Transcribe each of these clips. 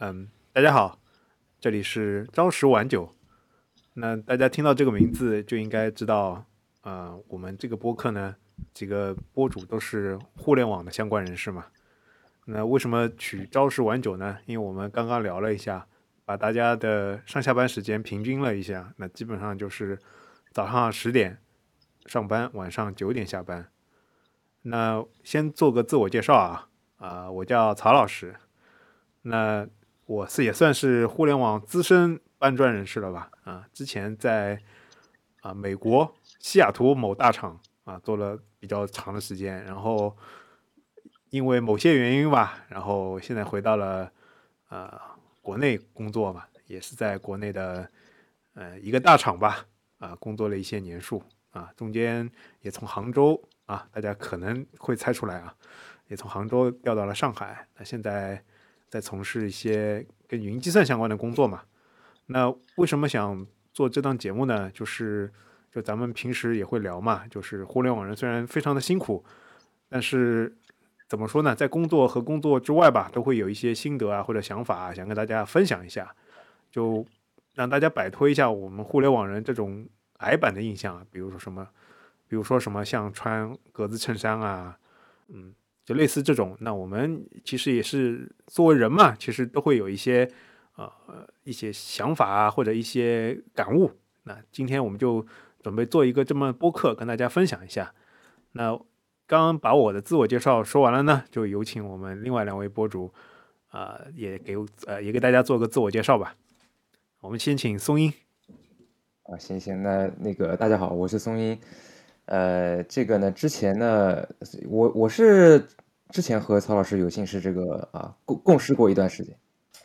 嗯，大家好，这里是朝十晚九。那大家听到这个名字就应该知道，呃，我们这个播客呢，几个播主都是互联网的相关人士嘛。那为什么取朝十晚九呢？因为我们刚刚聊了一下，把大家的上下班时间平均了一下，那基本上就是早上十点上班，晚上九点下班。那先做个自我介绍啊，啊，我叫曹老师。那我是也算是互联网资深搬砖人士了吧？啊，之前在啊美国西雅图某大厂啊做了比较长的时间，然后因为某些原因吧，然后现在回到了呃国内工作嘛，也是在国内的呃一个大厂吧，啊工作了一些年数啊，中间也从杭州啊，大家可能会猜出来啊，也从杭州调到了上海，那现在。在从事一些跟云计算相关的工作嘛？那为什么想做这档节目呢？就是就咱们平时也会聊嘛，就是互联网人虽然非常的辛苦，但是怎么说呢，在工作和工作之外吧，都会有一些心得啊或者想法，想跟大家分享一下，就让大家摆脱一下我们互联网人这种矮板的印象啊，比如说什么，比如说什么像穿格子衬衫啊，嗯。就类似这种，那我们其实也是作为人嘛，其实都会有一些呃一些想法啊，或者一些感悟。那今天我们就准备做一个这么播客，跟大家分享一下。那刚把我的自我介绍说完了呢，就有请我们另外两位博主啊，也给呃也给大家做个自我介绍吧。我们先请松音。啊，行行，那那个大家好，我是松音。呃，这个呢，之前呢，我我是之前和曹老师有幸是这个啊共共事过一段时间，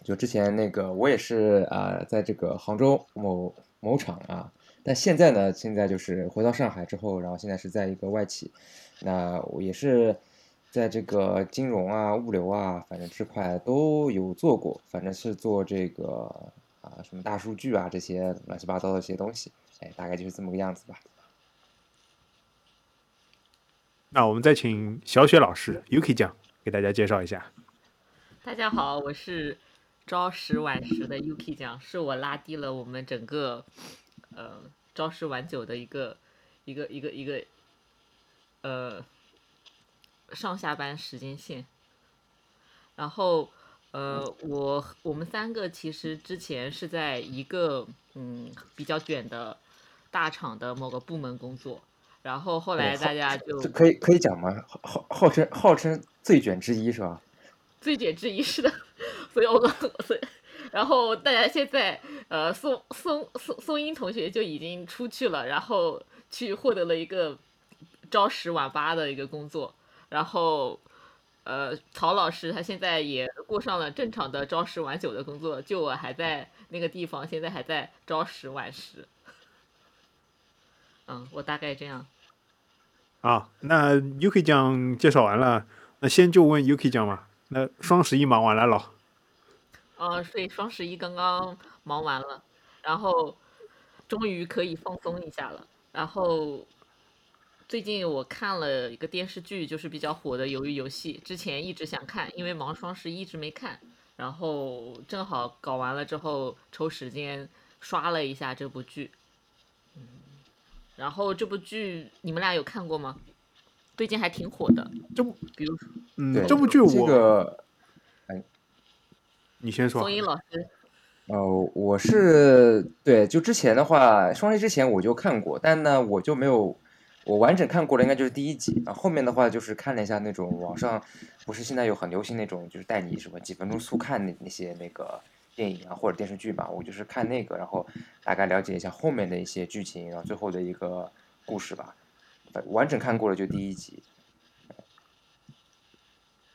就之前那个我也是啊，在这个杭州某某厂啊，但现在呢，现在就是回到上海之后，然后现在是在一个外企，那我也是在这个金融啊、物流啊，反正这块都有做过，反正是做这个啊什么大数据啊这些乱七八糟的一些东西，哎，大概就是这么个样子吧。那我们再请小雪老师 Yuki 酱给大家介绍一下。大家好，我是朝十晚十的 Yuki 酱，是我拉低了我们整个呃朝十晚九的一个一个一个一个呃上下班时间线。然后呃我我们三个其实之前是在一个嗯比较卷的大厂的某个部门工作。然后后来大家就可以可以讲吗？号号称号称最卷之一是吧？最卷之一是的，所以我 所以然后大家现在呃宋宋宋宋英同学就已经出去了，然后去获得了一个朝十晚八的一个工作，然后呃曹老师他现在也过上了正常的朝十晚九的工作，就我还在那个地方，现在还在朝十晚十。嗯，我大概这样。啊，那 UK 讲介绍完了，那先就问 UK 讲嘛。那双十一忙完了咯？嗯，对，双十一刚刚忙完了，然后终于可以放松一下了。然后最近我看了一个电视剧，就是比较火的《鱿鱼游戏》，之前一直想看，因为忙双十一一直没看，然后正好搞完了之后抽时间刷了一下这部剧。然后这部剧你们俩有看过吗？最近还挺火的。这部，比如，嗯，这部剧我，这个，哎，你先说。松音老师。哦，我是对，就之前的话，双十一之前我就看过，但呢，我就没有我完整看过的，应该就是第一集啊。后面的话就是看了一下那种网上，不是现在有很流行那种，就是带你什么几分钟速看那那些那个。电影啊，或者电视剧吧，我就是看那个，然后大概了解一下后面的一些剧情，然后最后的一个故事吧。完整看过了就第一集。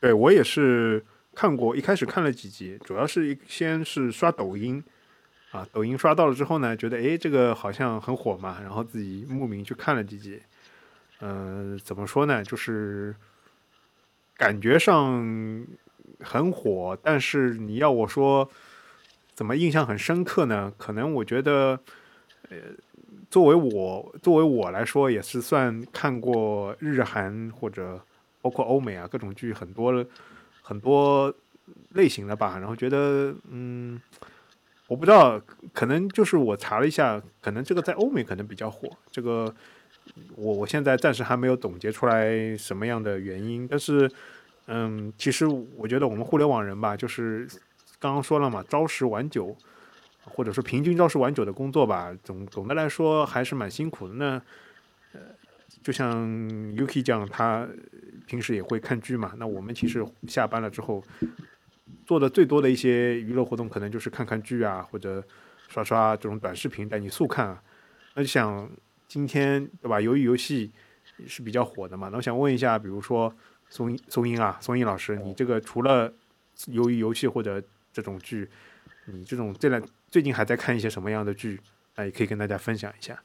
对我也是看过，一开始看了几集，主要是先是刷抖音啊，抖音刷到了之后呢，觉得哎这个好像很火嘛，然后自己慕名去看了几集。嗯，怎么说呢，就是感觉上很火，但是你要我说。怎么印象很深刻呢？可能我觉得，呃，作为我作为我来说，也是算看过日韩或者包括欧美啊各种剧很多很多类型的吧，然后觉得嗯，我不知道，可能就是我查了一下，可能这个在欧美可能比较火，这个我我现在暂时还没有总结出来什么样的原因，但是嗯，其实我觉得我们互联网人吧，就是刚刚说了嘛，朝十晚九，或者说平均朝十晚九的工作吧，总总的来说还是蛮辛苦的。那呃，就像 Yuki 这样，他平时也会看剧嘛，那我们其实下班了之后。做的最多的一些娱乐活动，可能就是看看剧啊，或者刷刷这种短视频带你速看啊。那就想今天对吧？由于游戏是比较火的嘛，那我想问一下，比如说松松英啊，松英老师，你这个除了由于游戏或者这种剧，你这种这两最近还在看一些什么样的剧？那也可以跟大家分享一下。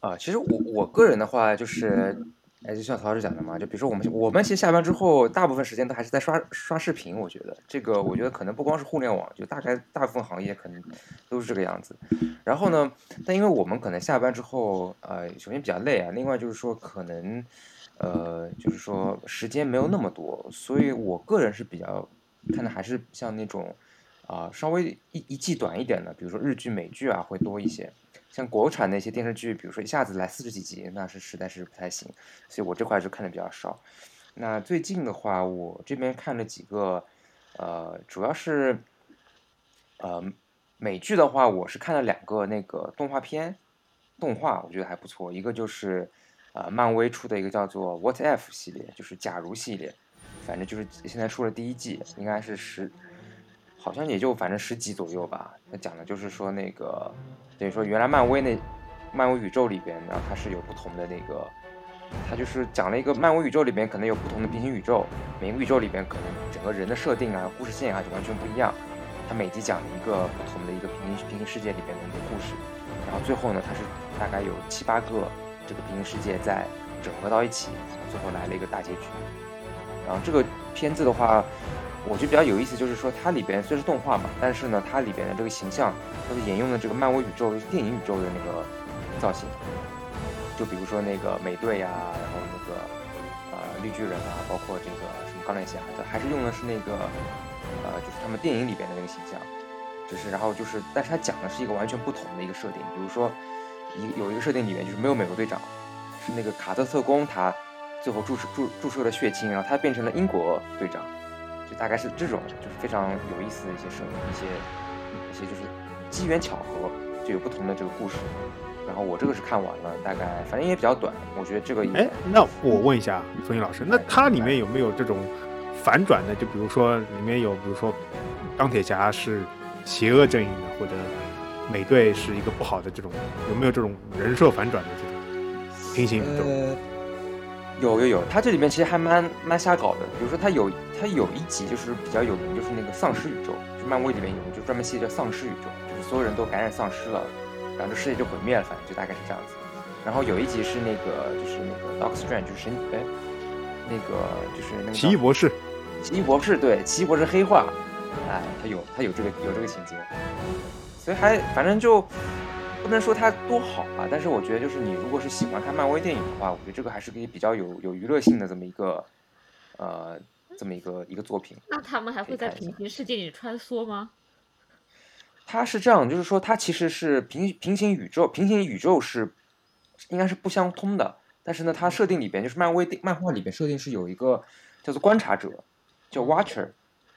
啊，其实我我个人的话就是。哎，就像曹老师讲的嘛，就比如说我们我们其实下班之后，大部分时间都还是在刷刷视频。我觉得这个，我觉得可能不光是互联网，就大概大部分行业可能都是这个样子。然后呢，但因为我们可能下班之后，呃，首先比较累啊，另外就是说可能，呃，就是说时间没有那么多，所以我个人是比较看的还是像那种啊稍微一一季短一点的，比如说日剧、美剧啊会多一些。像国产那些电视剧，比如说一下子来四十几集，那是实在是不太行，所以我这块就看的比较少。那最近的话，我这边看了几个，呃，主要是，呃，美剧的话，我是看了两个那个动画片，动画我觉得还不错。一个就是，呃，漫威出的一个叫做《What If》系列，就是假如系列，反正就是现在出了第一季，应该是十。好像也就反正十集左右吧。他讲的就是说那个，等于说原来漫威那漫威宇宙里边，然后它是有不同的那个，它就是讲了一个漫威宇宙里边可能有不同的平行宇宙，每个宇宙里边可能整个人的设定啊、故事线啊就完全不一样。它每集讲了一个不同的一个平行平行世界里边的一个故事，然后最后呢，它是大概有七八个这个平行世界在整合到一起，最后来了一个大结局。然后这个片子的话。我觉得比较有意思，就是说它里边虽是动画嘛，但是呢，它里边的这个形象它是沿用的这个漫威宇宙、就是电影宇宙的那个造型。就比如说那个美队呀，然后那个呃绿巨人啊，包括这个什么钢铁侠，它还是用的是那个呃，就是他们电影里边的那个形象。只是，然后就是，但是它讲的是一个完全不同的一个设定。比如说一有一个设定里面就是没有美国队长，是那个卡特特工他最后注射注注射了血清，然后他变成了英国队长。大概是这种，就是非常有意思的一些设定，一些一些就是机缘巧合，就有不同的这个故事。然后我这个是看完了，大概反正也比较短，我觉得这个。哎，那我问一下冯英老师，那它里面有没有这种反转的？就比如说里面有，比如说钢铁侠是邪恶阵营的，或者美队是一个不好的这种，有没有这种人设反转的这种平行宇宙？有有有，它这里面其实还蛮蛮瞎搞的。比如说，它有它有一集就是比较有名，就是那个丧尸宇宙，就漫威里面有，就专门系列叫丧尸宇宙，就是所有人都感染丧尸了，然后这世界就毁灭了，反正就大概是这样子。然后有一集是那个就是那个 Doctor Strange，就是神哎，那个就是那个奇异博士，奇异博士对，奇异博士黑化，哎，他有他有这个有这个情节，所以还反正就。不能说它多好吧，但是我觉得就是你如果是喜欢看漫威电影的话，我觉得这个还是可以比较有有娱乐性的这么一个，呃，这么一个一个作品。那他们还会在平行世界里穿梭吗？它是这样，就是说它其实是平平行宇宙，平行宇宙是应该是不相通的。但是呢，它设定里边就是漫威漫画里边设定是有一个叫做观察者，叫 Watcher，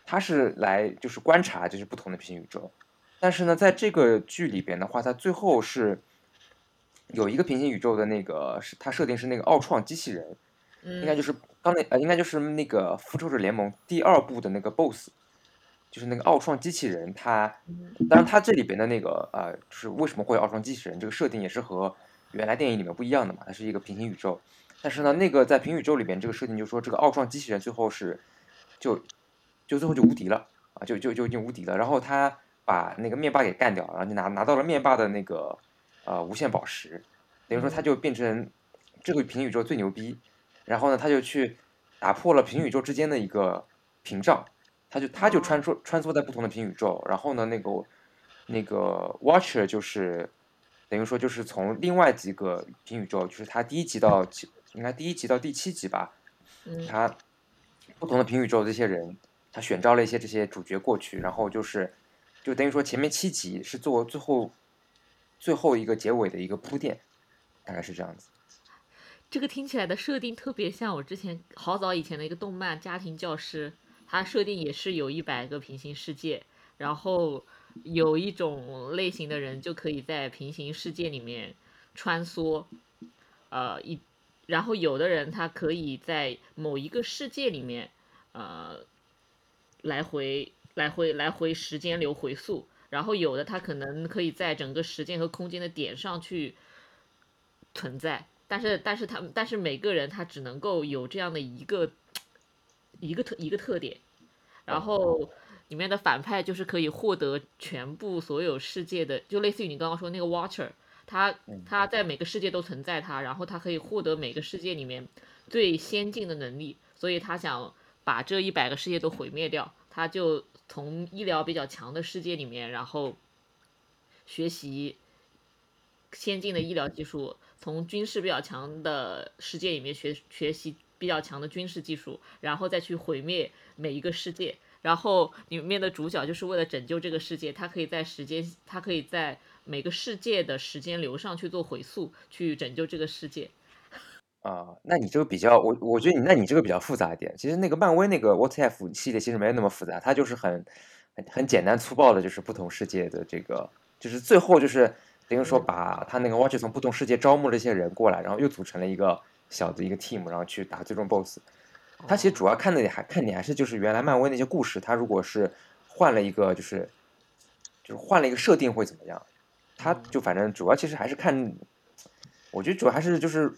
他是来就是观察就是不同的平行宇宙。但是呢，在这个剧里边的话，它最后是有一个平行宇宙的那个，是它设定是那个奥创机器人，应该就是刚那呃，应该就是那个复仇者联盟第二部的那个 BOSS，就是那个奥创机器人。它当然，它这里边的那个呃，就是为什么会有奥创机器人这个设定也是和原来电影里面不一样的嘛，它是一个平行宇宙。但是呢，那个在平行宇宙里边这个设定就是说，这个奥创机器人最后是就就最后就无敌了啊，就就就已经无敌了。然后他。把那个灭霸给干掉，然后就拿拿到了灭霸的那个呃无限宝石，等于说他就变成这个平行宇宙最牛逼。然后呢，他就去打破了平宇宙之间的一个屏障，他就他就穿梭穿梭在不同的平行宇宙。然后呢，那个那个 Watcher 就是等于说就是从另外几个平宇宙，就是他第一集到应该第一集到第七集吧，他不同的平宇宙这些人。他选召了一些这些主角过去，然后就是就等于说前面七集是做最后最后一个结尾的一个铺垫，大概是这样子。这个听起来的设定特别像我之前好早以前的一个动漫《家庭教师》，它设定也是有一百个平行世界，然后有一种类型的人就可以在平行世界里面穿梭，呃一，然后有的人他可以在某一个世界里面，呃，来回来回来回时间流回溯，然后有的他可能可以在整个时间和空间的点上去存在。但是，但是他们，但是每个人他只能够有这样的一个一个特一个特点，然后里面的反派就是可以获得全部所有世界的，就类似于你刚刚说那个 Watcher，他他在每个世界都存在他，然后他可以获得每个世界里面最先进的能力，所以他想把这一百个世界都毁灭掉，他就从医疗比较强的世界里面，然后学习先进的医疗技术。从军事比较强的世界里面学学习比较强的军事技术，然后再去毁灭每一个世界。然后里面的主角就是为了拯救这个世界，他可以在时间，他可以在每个世界的时间流上去做回溯，去拯救这个世界。啊，那你这个比较，我我觉得你那你这个比较复杂一点。其实那个漫威那个 What If 系列其实没有那么复杂，它就是很很很简单粗暴的，就是不同世界的这个，就是最后就是。等于说，把他那个 Watch 从不同世界招募了一些人过来，然后又组成了一个小的一个 team，然后去打最终 BOSS。他其实主要看的还看点还是就是原来漫威那些故事，他如果是换了一个就是就是换了一个设定会怎么样？他就反正主要其实还是看，我觉得主要还是就是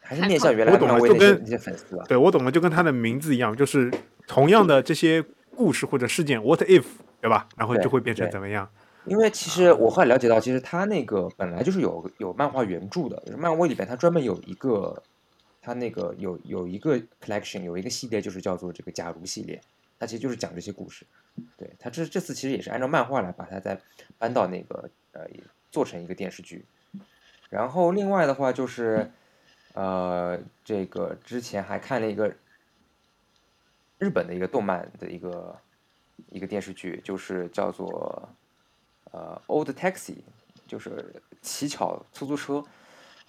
还是面向原来漫威那些那些粉丝吧。对我懂了，就跟他的名字一样，就是同样的这些故事或者事件，What if，对吧？然后就会变成怎么样？因为其实我后来了解到，其实他那个本来就是有有漫画原著的，就是漫威里边他专门有一个，他那个有有一个 collection，有一个系列就是叫做这个假如系列，它其实就是讲这些故事。对他这这次其实也是按照漫画来把它再搬到那个呃做成一个电视剧。然后另外的话就是，呃，这个之前还看了一个日本的一个动漫的一个一个电视剧，就是叫做。呃，Old Taxi 就是乞巧出租车，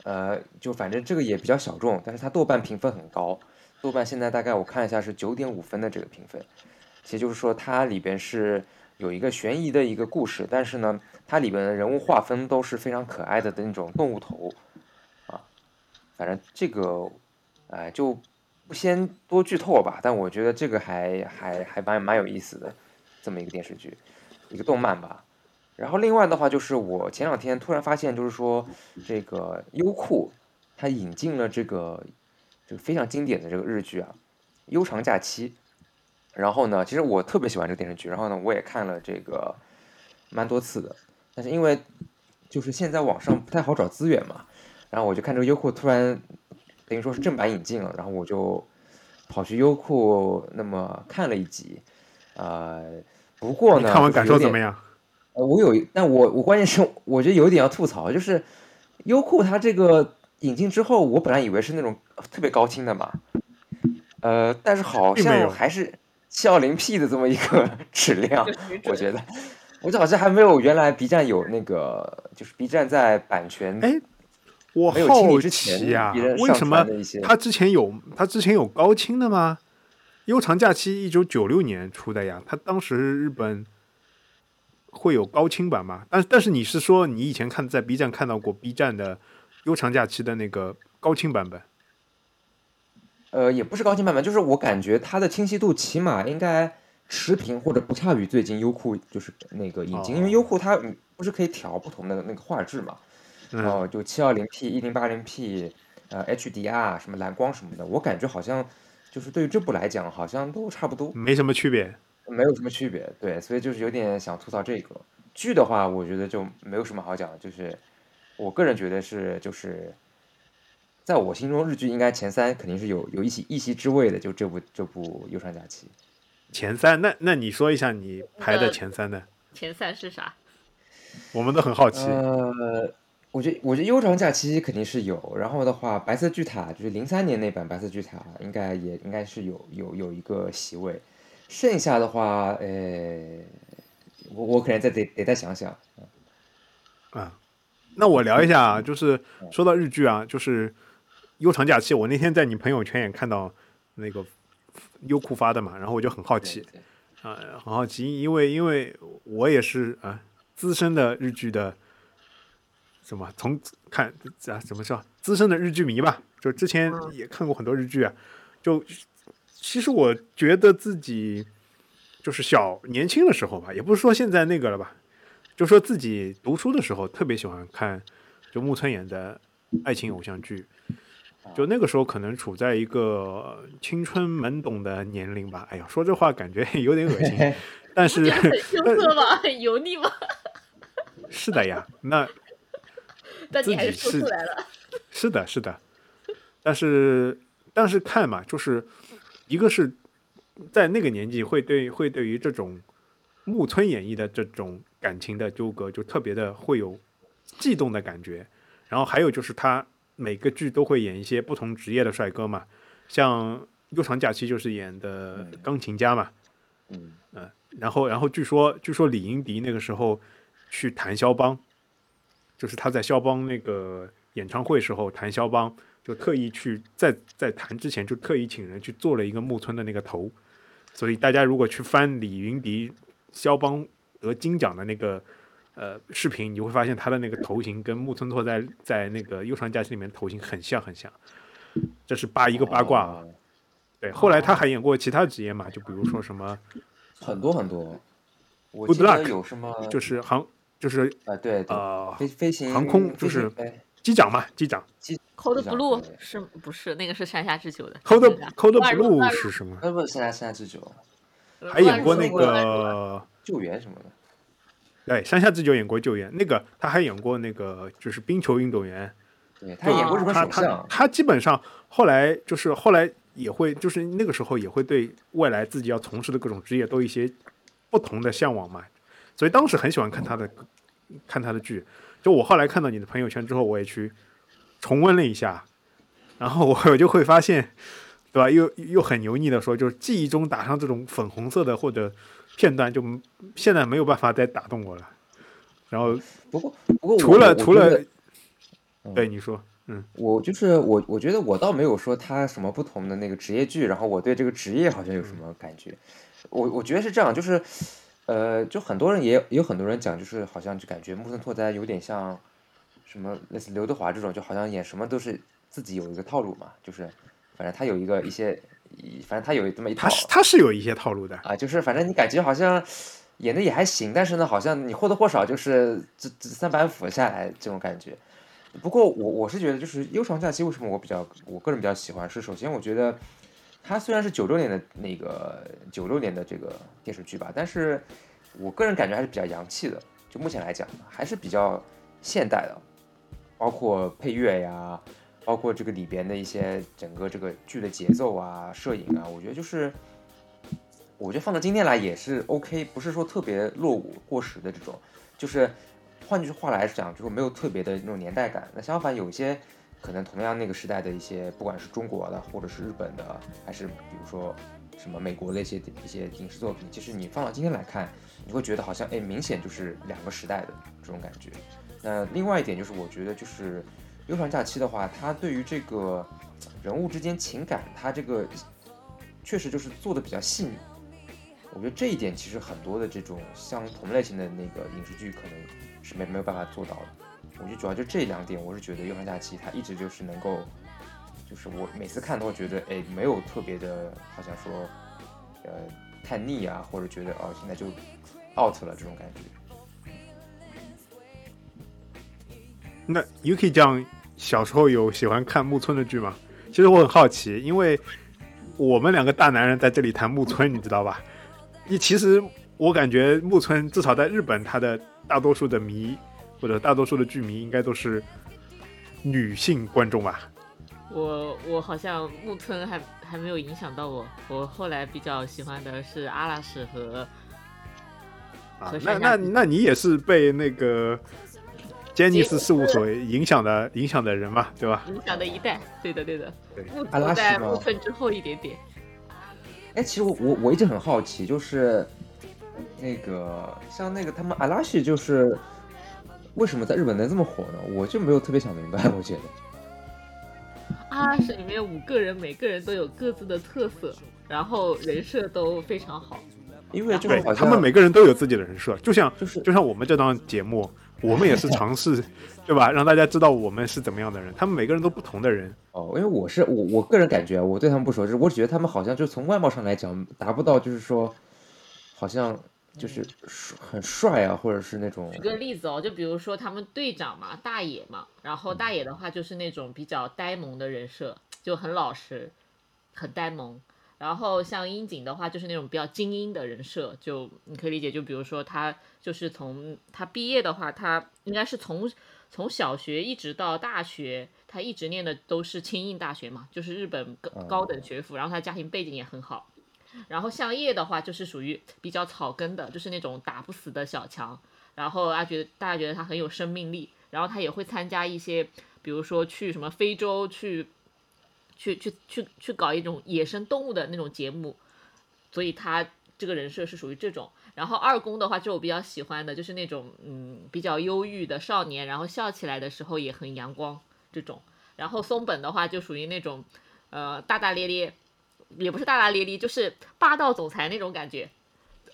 呃，就反正这个也比较小众，但是它豆瓣评分很高，豆瓣现在大概我看一下是九点五分的这个评分，其实就是说它里边是有一个悬疑的一个故事，但是呢，它里边的人物划分都是非常可爱的的那种动物头，啊，反正这个，哎，就不先多剧透吧，但我觉得这个还还还蛮蛮有意思的，这么一个电视剧，一个动漫吧。然后另外的话，就是我前两天突然发现，就是说这个优酷它引进了这个这个非常经典的这个日剧啊，《悠长假期》。然后呢，其实我特别喜欢这个电视剧，然后呢，我也看了这个蛮多次的。但是因为就是现在网上不太好找资源嘛，然后我就看这个优酷突然等于说是正版引进了，然后我就跑去优酷那么看了一集。呃，不过呢，看完感受怎么样？我有，但我我关键是我觉得有一点要吐槽，就是优酷它这个引进之后，我本来以为是那种特别高清的嘛，呃，但是好像还是七二零 P 的这么一个 质量，我觉得，我就好像还没有原来 B 站有那个，就是 B 站在版权哎，我好奇啊，为什么他之前有他之前有高清的吗？悠长假期一九九六年出的呀，他当时日本。会有高清版吗？但但是你是说你以前看在 B 站看到过 B 站的悠长假期的那个高清版本？呃，也不是高清版本，就是我感觉它的清晰度起码应该持平或者不差于最近优酷就是那个引进，因为优酷它不是可以调不同的那个画质嘛，然后就七二零 P、一零八零 P、呃 HDR 什么蓝光什么的，我感觉好像就是对于这部来讲好像都差不多，没什么区别。没有什么区别，对，所以就是有点想吐槽这个剧的话，我觉得就没有什么好讲，就是我个人觉得是就是，在我心中日剧应该前三肯定是有有一席一席之位的，就这部这部《忧伤假期》前三，那那你说一下你排的前三的前三是啥？我们都很好奇。呃，我觉得我觉得《悠长假期》肯定是有，然后的话，《白色巨塔》就是零三年那版《白色巨塔》应该也应该是有有有一个席位。剩下的话，呃，我我可能再得得再想想。啊，那我聊一下啊，就是说到日剧啊，就是《悠长假期》，我那天在你朋友圈也看到那个优酷发的嘛，然后我就很好奇对啊、很好奇，因为因为我也是啊资深的日剧的什么从看啊怎么说资深的日剧迷吧，就之前嗯也看过很多日剧啊，就其实我觉得自己就是小年轻的时候吧，也不是说现在那个了吧，就说自己读书的时候特别喜欢看就木村演的爱情偶像剧，就那个时候可能处在一个青春懵懂的年龄吧。哎呀，说这话感觉有点恶心，但是很羞涩吗？很 油腻吗？是的呀，那 但你还是说出来了。是的，是的，但是但是看嘛，就是一个是在那个年纪会对会对于这种木村演绎的这种感情的纠葛，就特别的会有悸动的感觉。然后还有就是他每个剧都会演一些不同职业的帅哥嘛，像《悠长假期》就是演的嗯钢琴家嘛，嗯，然后然后据说据说李英迪那个时候去弹肖邦，就是他在肖邦那个演唱会时候弹肖邦，就特意去在在谈之前就特意请人去做了一个木村的那个头，所以大家如果去翻李云迪肖邦得金奖的那个呃视频，你会发现他的那个头型跟木村拓哉在那个《忧伤假期》里面头型很像很像，这是八一个八卦啊。哦对，后来他还演过其他职业嘛，就比如说什么很多很多。我记得有什么就是航就是啊，对对，呃飞飞行航空就是机长嘛，机长。这样 Blue 是不是那个是山下智久的万如 Blue 是什么？呃不，是山下山下智久还演过那个，救援什么的。对，山下智久演过救援，那个他还演过那个就是冰球运动员，对他演过日本他他首相，他基本上后来就是后来也会就是那个时候也会对未来自己要从事的各种职业都有一些不同的向往嘛，所以当时很喜欢看他的看他的剧。就我后来看到你的朋友圈之后，我也去重温了一下，然后我我就会发现，对吧？又又很油腻的说，就是记忆中打上这种粉红色的或者片段，就现在没有办法再打动我了。然后不过不过除了除了对你说，嗯我就是我，我觉得我倒没有说他什么不同的那个职业剧，然后我对这个职业好像有什么感觉。我我觉得是这样，就是，呃，就很多人也也有很多人讲，就是好像就感觉木村拓哉有点像什么类似刘德华这种，就好像演什么都是自己有一个套路嘛，就是反正他有一个一些，一反正他有这么一套他是他是有一些套路的，啊，就是反正你感觉好像演的也还行，但是呢，好像你或多或少就是这这三板斧下来这种感觉。不过我我是觉得，就是《悠长假期》为什么我比较我个人比较喜欢，是首先我觉得它虽然是九六年的那个九六年的这个电视剧吧，但是我个人感觉还是比较洋气的。就目前来讲，还是比较现代的，包括配乐呀，包括这个里边的一些整个这个剧的节奏啊、摄影啊，我觉得就是。我觉得放到今天来也是 OK，不是说特别落伍过时的这种，就是换句话来讲，就是没有特别的那种年代感。那相反，有一些可能同样那个时代的一些，不管是中国的，或者是日本的，还是比如说什么美国的一些一些影视作品，其实你放到今天来看，你会觉得好像哎，明显就是两个时代的这种感觉。那另外一点就是，我觉得就是《悠长假期》的话，它对于这个人物之间情感，它这个确实就是做的比较细腻。我觉得这一点其实很多的这种相同类型的那个影视剧可能是没没有办法做到的。我觉得主要就这两点，我是觉得《悠长假期》它一直就是能够，就是我每次看都会觉得，哎，没有特别的，好像说，呃，太腻啊，或者觉得哦现在就 out 了这种感觉。那 Yuki 这样小时候有喜欢看木村的剧吗？其实我很好奇，因为我们两个大男人在这里谈木村，你知道吧？你其实我感觉木村至少在日本，他的大多数的迷或者大多数的剧迷应该都是女性观众吧？我我好像木村还还没有影响到我，我后来比较喜欢的是阿拉什和和，啊那那那你也是被那个杰尼斯事务所影响的影响的人嘛，对吧？影响的一代。对的对的，对木阿拉木村之后一点点。哎，其实我我我一直很好奇，就是那个像那个他们阿拉西，就是为什么在日本能这么火呢？我就没有特别想明白，我觉得。阿拉西里面五个人，每个人都有各自的特色，然后人设都非常好。因为就对好像他们每个人都有自己的人设，就像就是就像我们这档节目，我们也是尝试，对吧？让大家知道我们是怎么样的人。他们每个人都不同的人，哦，因为我是我我个人感觉啊，我对他们不熟，就是我只觉得他们好像就从外貌上来讲，达不到就是说，好像就是帅很帅啊，或者是那种举个例子哦，就比如说他们队长嘛，大野嘛，然后大野的话就是那种比较呆萌的人设，就很老实，很呆萌。然后像樱井的话，就是那种比较精英的人设，就你可以理解，就比如说他就是从他毕业的话，他应该是从从小学一直到大学，他一直念的都是庆应大学嘛，就是日本高高等学府，然后他家庭背景也很好。然后向叶的话，就是属于比较草根的，就是那种打不死的小强。然后啊，觉得大家觉得他很有生命力，然后他也会参加一些，比如说去什么非洲去，去去去去搞一种野生动物的那种节目，所以他这个人设是属于这种。然后二宫的话，就我比较喜欢的，就是那种嗯比较忧郁的少年，然后笑起来的时候也很阳光这种。然后松本的话，就属于那种呃大大咧咧，也不是大大咧咧，就是霸道总裁那种感觉。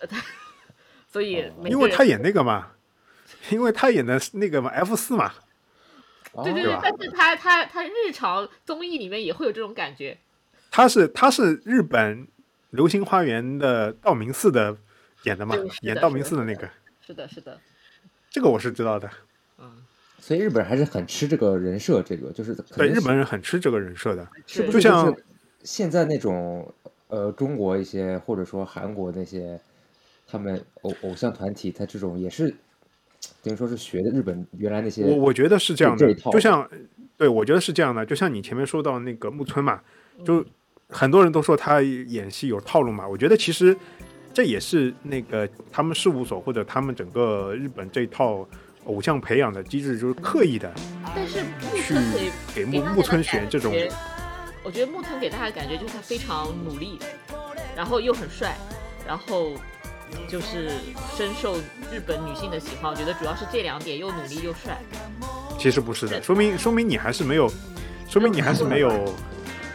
所以因为他演那个嘛，因为他演的是那个嘛 F 四嘛，对对哦对但是他他他日常综艺里面也会有这种感觉。他是他是日本《流星花园》的道明寺的演的嘛，的演道明寺的那个，是的，是的，这个我是知道的。嗯，所以日本人还是很吃这个人设，这个就是可对，日本人很吃这个人设的。是不是就像现在那种呃中国一些或者说韩国那些他们偶偶像团体，他这种也是等于说是学的日本原来那些我我觉得是这样的就像对我觉得是这样的，就像你前面说到那个木村嘛，就嗯很多人都说他演戏有套路嘛，我觉得其实这也是那个他们事务所或者他们整个日本这一套偶像培养的机制，就是刻意的但是木去村给木木村选这种我觉得木村给大家的感觉就是他非常努力，然后又很帅，然后就是深受日本女性的喜欢。我觉得主要是这两点，又努力又帅。其实不是的，说明说明你还是没有，说明你还是没有。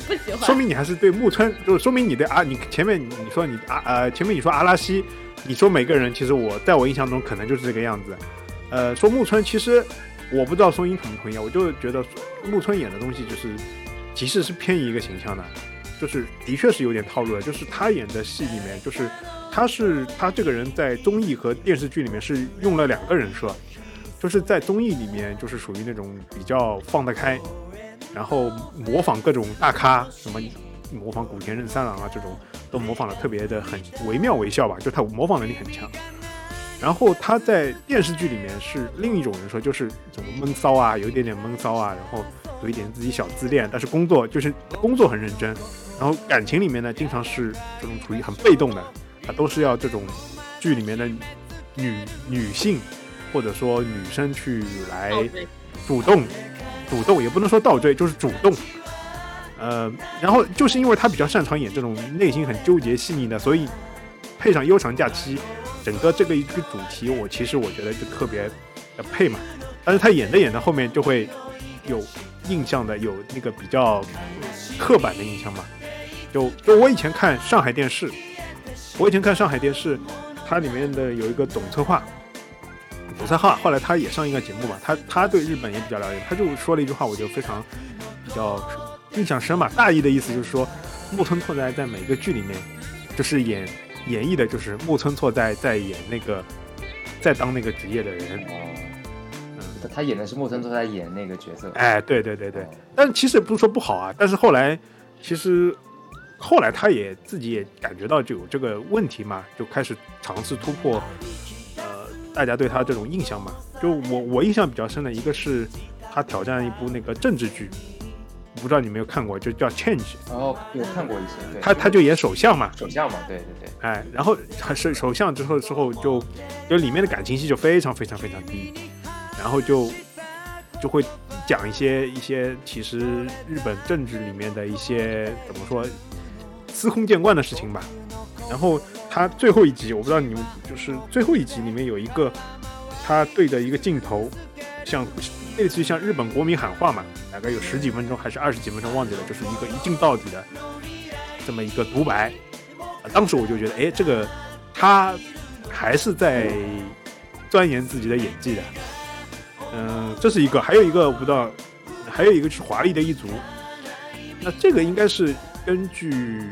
不喜欢。说明你还是对木村，就是说明你对阿，你前面你说你阿呃，前面你说阿拉西，你说每个人，其实我在我印象中可能就是这个样子。呃，说木村，其实我不知道松英同不同意，啊，我就觉得木村演的东西就是，其实是偏移一个形象的，就是的确是有点套路的，就是他演的戏里面，就是他是他这个人在综艺和电视剧里面是用了两个人设，就是在综艺里面就是属于那种比较放得开，然后模仿各种大咖，什么模仿古田任三郎啊这种，都模仿的特别的很惟妙惟肖吧，就他模仿能力很强。然后他在电视剧里面是另一种人设，就是怎么闷骚啊，有一点点闷骚啊，然后有一点自己小自恋，但是工作就是工作很认真。然后感情里面呢，经常是这种处于很被动的，啊，都是要这种剧里面的女女性或者说女生去来主动，主动也不能说倒追，就是主动。呃，然后就是因为他比较擅长演这种内心很纠结细腻的，所以配上悠长假期，整个这个一个主题，我其实我觉得就特别的配嘛。但是他演着演着后面就会有印象的，有那个比较刻板的印象嘛。就就我以前看上海电视，我以前看上海电视，它里面的有一个总策划，总策划后来他也上一个节目嘛，他他对日本也比较了解，他就说了一句话，我就非常比较印象深嘛。大意的意思就是说，木村拓哉在每个剧里面，就是演演绎的就是木村拓哉在演那个在当那个职业的人。他他演的是木村拓哉演那个角色，哎，对对对对哦，但其实也不是说不好啊，但是后来其实后来他也自己也感觉到就有这个问题嘛，就开始尝试突破，呃，大家对他这种印象嘛。就我我印象比较深的一个是他挑战一部那个政治剧，不知道你有没有看过，就叫《Change》，然后有看过一些，对，他他就演首相嘛，首相嘛，对对对，哎，然后他是首相之后之后就就里面的感情戏就非常非常非常低，然后就就会讲一些一些其实日本政治里面的一些怎么说司空见惯的事情吧。然后他最后一集，我不知道你们就是最后一集里面有一个他对着一个镜头，像类似于像日本国民喊话嘛，大概有十几分钟还是二十几分钟忘记了，就是一个一镜到底的这么一个独白。当时我就觉得，哎，这个他还是在钻研自己的演技的。嗯，这是一个，还有一个我不知道，还有一个是华丽的一族。那这个应该是根据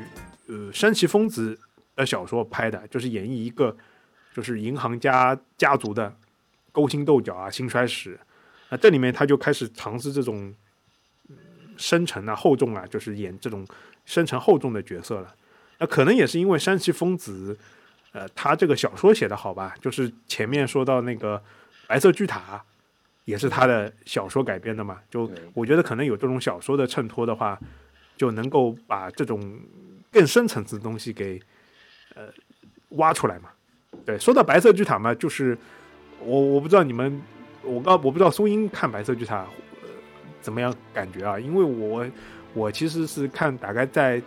呃山崎丰子的小说拍的，就是演绎一个就是银行家家族的勾心斗角啊、兴衰史。那这里面他就开始尝试这种深沉啊、厚重啊，就是演这种深沉厚重的角色了。那可能也是因为山崎丰子，呃，他这个小说写的好吧，就是前面说到那个白色巨塔。也是他的小说改编的嘛，就我觉得可能有这种小说的衬托的话，就能够把这种更深层次的东西给呃挖出来嘛。对，说到白色巨塔嘛，就是我我不知道你们，我刚我不知道松英看白色巨塔、呃、怎么样感觉啊？因为我我其实是看大概在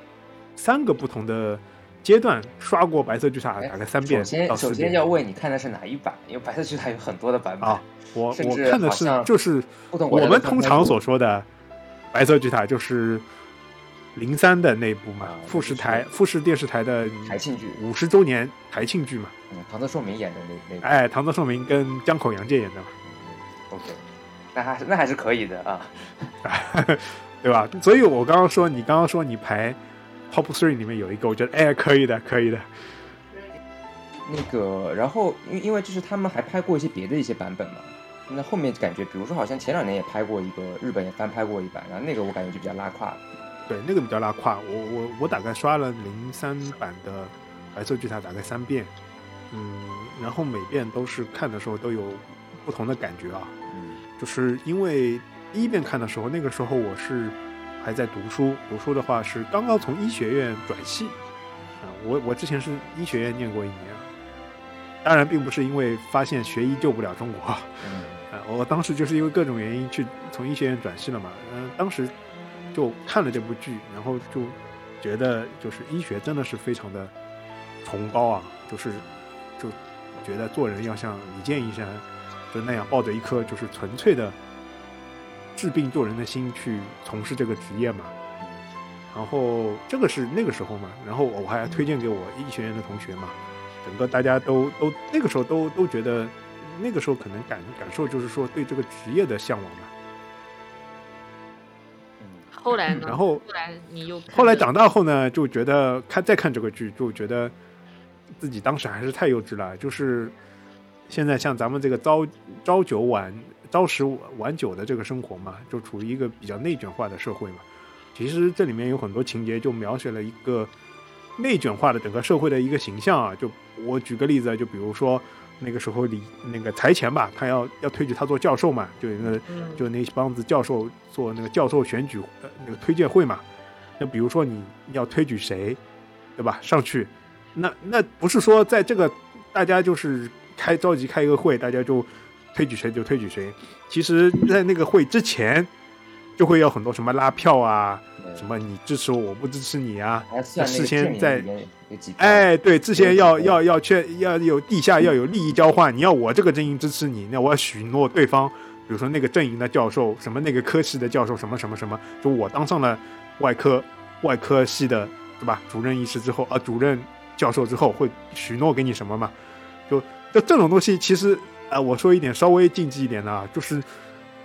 三个不同的阶段刷过白色巨塔，哎大概三遍首先要问你看的是哪一版，因为白色巨塔有很多的版本。啊，我我看的是就是我们通常所说的白色巨塔，就是零三的那部嘛啊，富士台富士电视台的台庆剧，五十周年台庆剧嘛，嗯，唐泽寿明演的那那个。哎，唐泽寿明跟江口洋介演的嘛，OK，那还是那还是可以的啊。对吧？所以我刚刚说，你刚刚说你排 top three 里面有一个，我觉得哎可以的，可以的。那个，然后因为因为就是他们还拍过一些别的一些版本嘛，那后面感觉，比如说好像前两年也拍过一个日本也翻拍过一版，然后那个我感觉就比较拉胯。对，那个比较拉胯。我我我大概刷了零三版的白色巨塔大概三遍，嗯，然后每遍都是看的时候都有不同的感觉啊。嗯就是因为第一遍看的时候，那个时候我是还在读书，读书的话是刚刚从医学院转系，啊、我我之前是医学院念过一年，当然并不是因为发现学医救不了中国，啊、嗯我当时就是因为各种原因去从医学院转系了嘛，嗯、当时就看了这部剧，然后就觉得就是医学真的是非常的崇高啊，就是就觉得做人要像李健医生就那样抱着一颗就是纯粹的治病救人的心去从事这个职业嘛。然后这个是那个时候嘛，然后我还推荐给我医学院的同学嘛，整个大家都都那个时候都都觉得，那个时候可能感感受就是说对这个职业的向往嘛。嗯后来呢？然后后来你又后来长大后呢，就觉得看再看这个剧，就觉得自己当时还是太幼稚了。就是现在像咱们这个朝朝九晚朝十晚九的这个生活嘛，就处于一个比较内卷化的社会嘛。其实这里面有很多情节就描写了一个内卷化的整个社会的一个形象啊。就我举个例子，就比如说那个时候李那个财前吧，他要要推举他做教授嘛，就那个嗯就那帮子教授做那个教授选举呃那个推荐会嘛。那比如说你要推举谁，对吧？上去，那那不是说在这个大家就是开着急开一个会，大家就推举谁就推举谁。其实，在那个会之前，就会有很多什么拉票啊，对什么你支持我，我不支持你啊。事先在哎，对，之前要要要确要有地下要有利益交换，你要我这个阵营支持你，那我要许诺对方，比如说那个阵营的教授，什么那个科系的教授，什么什么什么，就我当上了外科外科系的，对吧？主任医师之后啊，主任教授之后会许诺给你什么嘛？就就这种东西，其实啊、我说一点稍微禁忌一点的啊，就是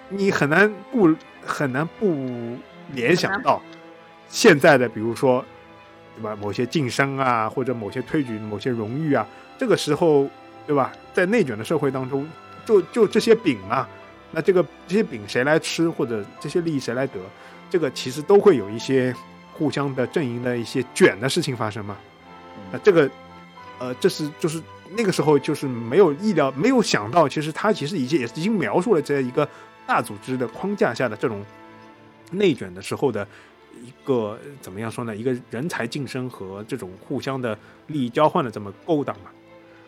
你很难不很难不联想到现在的，比如说对吧？某些晋升啊，或者某些推举、某些荣誉啊，这个时候，对吧？在内卷的社会当中，就就这些饼嘛，那这个这些饼谁来吃，或者这些利益谁来得，这个其实都会有一些互相的阵营的一些卷的事情发生嘛。那这个，呃，这是就是那个时候就是没有意料、没有想到，其实他其实已经也已经描述了这一个大组织的框架下的这种内卷的时候的一个怎么样说呢？一个人才晋升和这种互相的利益交换的这么勾当嘛。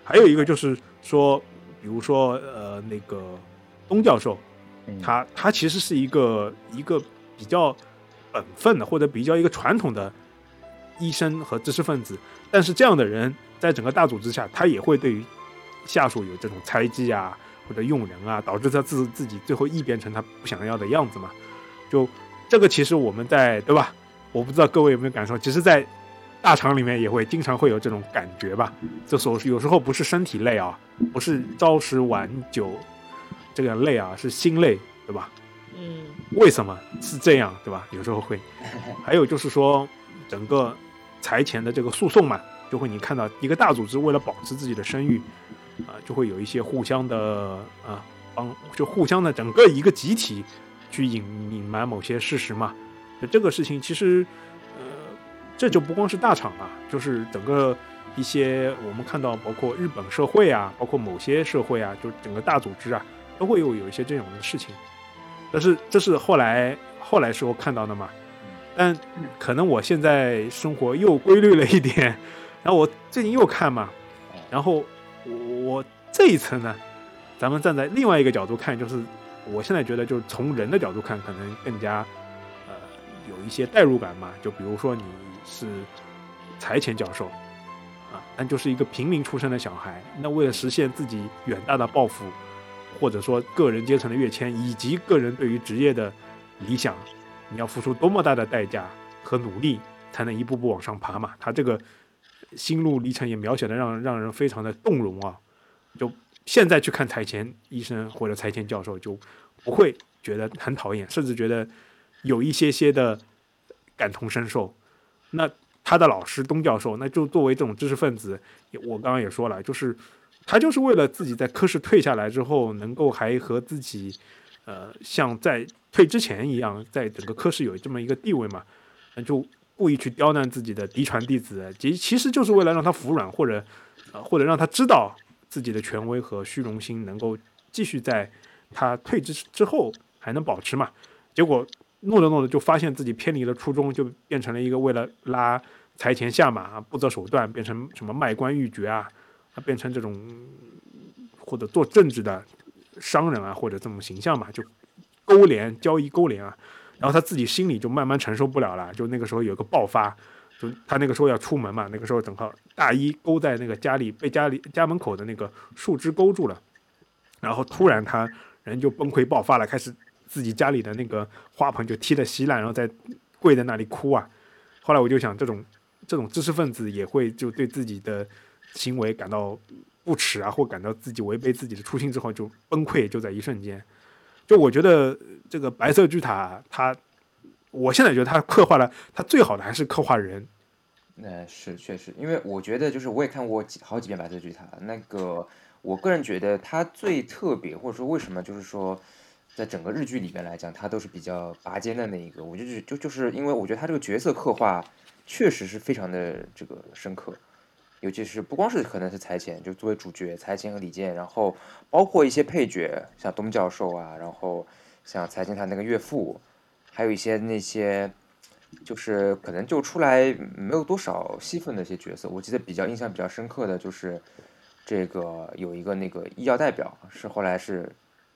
还有一个就是说，比如说呃那个东教授，嗯他他其实是一个一个比较本分的，或者比较一个传统的医生和知识分子，但是这样的人在整个大组织下，他也会对于下属有这种猜忌啊，或者用人啊，导致他自自己最后异变成他不想要的样子嘛。就这个，其实我们在对吧？我不知道各位有没有感受，其实，在大厂里面也会经常会有这种感觉吧。这所有时候不是身体累啊，不是朝十晚九这个累啊，是心累，对吧？嗯，为什么是这样，对吧？有时候会，还有就是说，整个财前的这个诉讼嘛，就会你看到一个大组织为了保持自己的声誉，啊，就会有一些互相的啊帮，就互相的整个一个集体去隐隐瞒某些事实嘛。就这个事情，其实呃，这就不光是大厂啊，就是整个一些我们看到，包括日本社会啊，包括某些社会啊，就整个大组织啊，都会有有一些这种的事情。但是这是后来后来时候看到的嘛，但可能我现在生活又规律了一点，然后我最近又看嘛，然后我我这一层呢，咱们站在另外一个角度看，就是我现在觉得就是从人的角度看，可能更加呃有一些代入感嘛，就比如说你是财前教授啊，但就是一个平民出身的小孩，那为了实现自己远大的抱负。或者说个人阶层的跃迁，以及个人对于职业的理想，你要付出多么大的代价和努力，才能一步步往上爬嘛？他这个心路历程也描写的让让人非常的动容啊！就现在去看财前医生或者财前教授，就不会觉得很讨厌，甚至觉得有一些些的感同身受。那他的老师东教授，那就作为这种知识分子，我刚刚也说了，就是。他就是为了自己在科室退下来之后，能够还和自己，呃，像在退之前一样，在整个科室有这么一个地位嘛，那就故意去刁难自己的嫡传弟子，其其实就是为了让他服软，或者，或者让他知道自己的权威和虚荣心能够继续在他退之之后还能保持嘛。结果弄着弄着就发现自己偏离了初衷，就变成了一个为了拉财前下马不择手段，变成什么卖官鬻爵啊。变成这种或者做政治的商人啊，或者这种形象嘛，就勾连交易勾连啊，然后他自己心里就慢慢承受不了了，就那个时候有个爆发，就他那个时候要出门嘛，那个时候正好大衣勾在那个家里被家里家门口的那个树枝勾住了，然后突然他人就崩溃爆发了，开始自己家里的那个花盆就踢得稀烂，然后在跪在那里哭啊。后来我就想，这种这种知识分子也会就对自己的。行为感到不耻啊，或感到自己违背自己的初心之后就崩溃，就在一瞬间。就我觉得这个白色巨塔，它，我现在觉得他刻画了他最好的还是刻画人。那是确实，因为我觉得就是我也看过几好几遍白色巨塔，那个我个人觉得他最特别，或者说为什么就是说在整个日剧里面来讲，他都是比较拔尖的那一个，我就是就就是因为我觉得他这个角色刻画确实是非常的这个深刻。尤其是不光是可能是财前，就作为主角财前和李健，然后包括一些配角，像东教授啊，然后像财前他那个岳父，还有一些那些就是可能就出来没有多少戏份的一些角色。我记得比较印象比较深刻的就是这个有一个那个医药代表，是后来是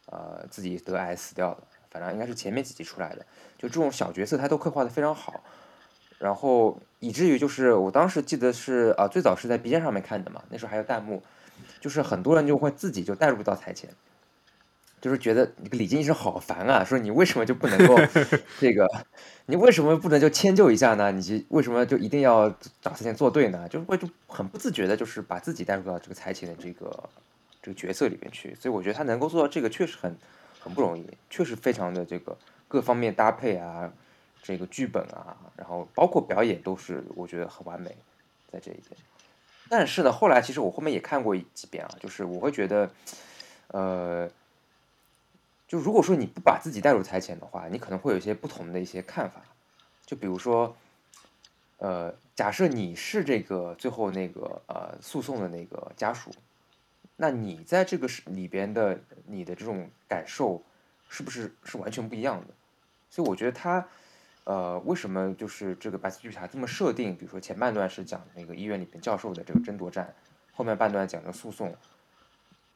呃自己得癌死掉了，反正应该是前面几集出来的。就这种小角色，他都刻画的非常好。然后以至于就是我当时记得是啊，最早是在 B 站上面看的嘛，那时候还有弹幕，就是很多人就会自己就带入到台前，就是觉得这个李金医生好烦啊，说你为什么就不能够 这个，你为什么不能就迁就一下呢？你为什么就一定要找财前作对呢？就会就很不自觉的，就是把自己带入到这个财前的这个这个角色里面去。所以我觉得他能够做到这个确实很很不容易，确实非常的这个各方面搭配啊。这个剧本啊，然后包括表演都是我觉得很完美，在这一点。但是呢，后来其实我后面也看过几遍啊，就是我会觉得，呃，就如果说你不把自己带入财前的话，你可能会有一些不同的一些看法。就比如说，呃，假设你是这个最后那个呃诉讼的那个家属，那你在这个里边的你的这种感受，是不是是完全不一样的？所以我觉得他。呃，为什么就是这个白色巨塔这么设定？比如说前半段是讲那个医院里边教授的这个争夺战，后面半段讲的诉讼，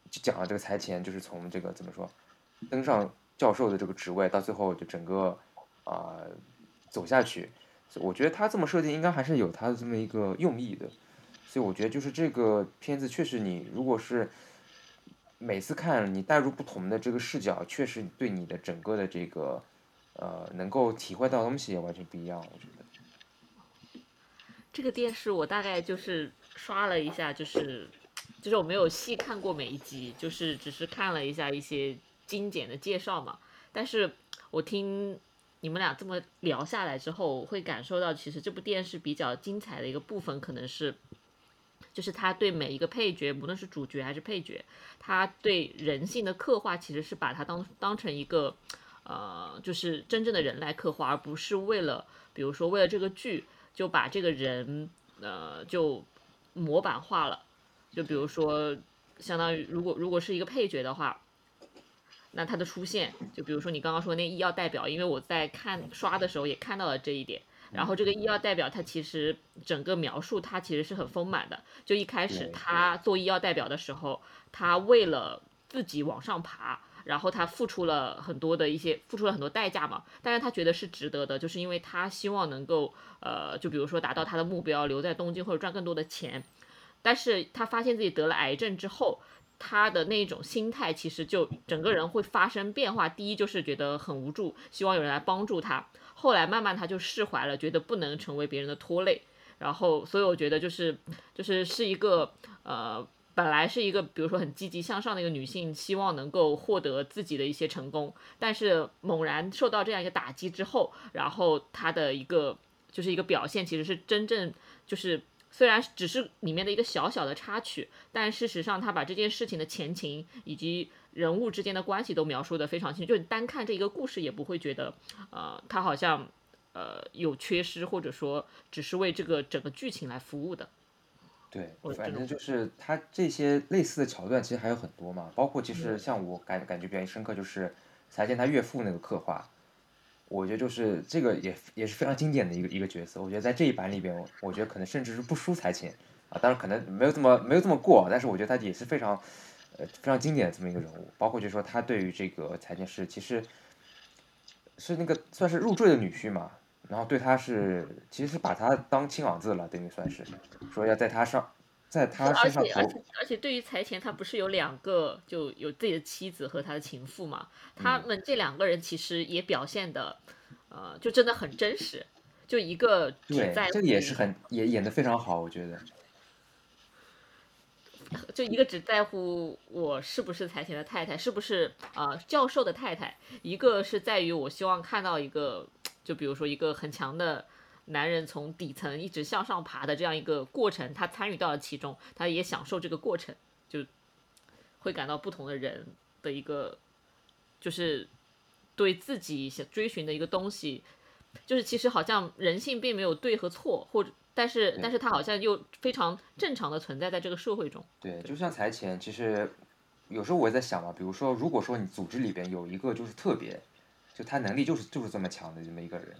就讲了这个财前就是从这个怎么说，登上教授的这个职位，到最后就整个啊走下去，我觉得他这么设定应该还是有他的这么一个用意的。所以我觉得就是这个片子确实，你如果是每次看你带入不同的这个视角，确实对你的整个的这个呃能够体会到东西也完全不一样。我觉得这个电视我大概就是刷了一下，就是就是我没有细看过每一集，就是只是看了一下一些精简的介绍嘛。但是我听你们俩这么聊下来之后，会感受到其实这部电视比较精彩的一个部分，可能是就是他对每一个配角，无论是主角还是配角，他对人性的刻画，其实是把它当当成一个呃，就是真正的人来刻画，而不是为了比如说为了这个剧就把这个人呃就模板化了。就比如说，相当于如果如果是一个配角的话。那他的出现，就比如说你刚刚说那医药代表，因为我在看刷的时候也看到了这一点。然后这个医药代表他其实整个描述他其实是很丰满的。就一开始他做医药代表的时候，他为了自己往上爬，然后他付出了很多的一些付出了很多代价嘛。但是他觉得是值得的，就是因为他希望能够呃，就比如说达到他的目标，留在东京或者赚更多的钱。但是他发现自己得了癌症之后。他的那种心态其实就整个人会发生变化。第一就是觉得很无助，希望有人来帮助他。后来慢慢他就释怀了，觉得不能成为别人的拖累。然后，所以我觉得就是就是是一个呃，本来是一个比如说很积极向上的一个女性，希望能够获得自己的一些成功，但是猛然受到这样一个打击之后，然后她的一个就是一个表现，其实是真正就是。虽然只是里面的一个小小的插曲，但事实上他把这件事情的前情以及人物之间的关系都描述的非常清楚。就你单看这一个故事，也不会觉得，呃，他好像，呃，有缺失，或者说只是为这个整个剧情来服务的。对，反正就是他这些类似的桥段其实还有很多嘛，包括其实像我感感觉比较深刻，就是才见他岳父那个刻画。我觉得就是这个也也是非常经典的一个一个角色。我觉得在这一版里边，我觉得可能甚至是不输才前啊，当然可能没有这么没有这么过，但是我觉得他也是非常呃非常经典的这么一个人物。包括就是说他对于这个才前是其实是那个算是入赘的女婿嘛，然后对他是其实是把他当亲儿子了，等于算是说要在他上。在他身上而且而且对于财前，他不是有两个，就有自己的妻子和他的情妇嘛？他们这两个人其实也表现的，呃，就真的很真实。就一个对，这个也是很也演的非常好，我觉得。就一个只在乎我是不是财前的太太，是不是呃教授的太太；一个是在于我希望看到一个，就比如说一个很强的。男人从底层一直向上爬的这样一个过程，他参与到了其中，他也享受这个过程，就会感到不同的人的一个，就是对自己想追寻的一个东西，就是其实好像人性并没有对和错，或者但是但是他好像又非常正常的存在在这个社会中。对，就像财前，其实有时候我也在想嘛，比如说，如果说你组织里边有一个就是特别，就他能力就是就是这么强的这么一个人。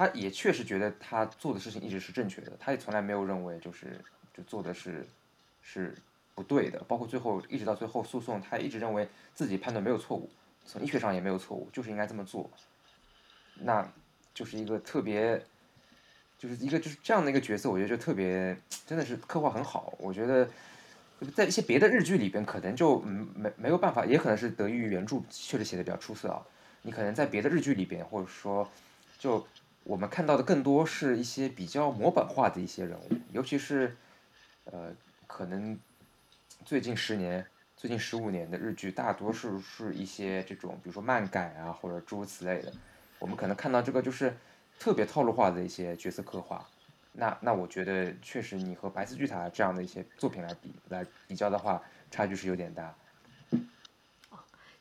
他也确实觉得他做的事情一直是正确的，他也从来没有认为就是就做的是是不对的，包括最后一直到最后诉讼，他一直认为自己判断没有错误，从医学上也没有错误，就是应该这么做。那就是一个特别，就是一个就是这样的一个角色，我觉得就特别真的是刻画很好。我觉得在一些别的日剧里边，可能就没没有办法，也可能是得益于原著确实写的比较出色啊。你可能在别的日剧里边，或者说就。我们看到的更多是一些比较模板化的一些人物，尤其是，呃，可能最近十年、最近十五年的日剧，大多数是一些这种，比如说漫改啊，或者诸如此类的。我们可能看到这个就是特别套路化的一些角色刻画。那那我觉得，确实你和白色巨塔这样的一些作品来比来比较的话，差距是有点大。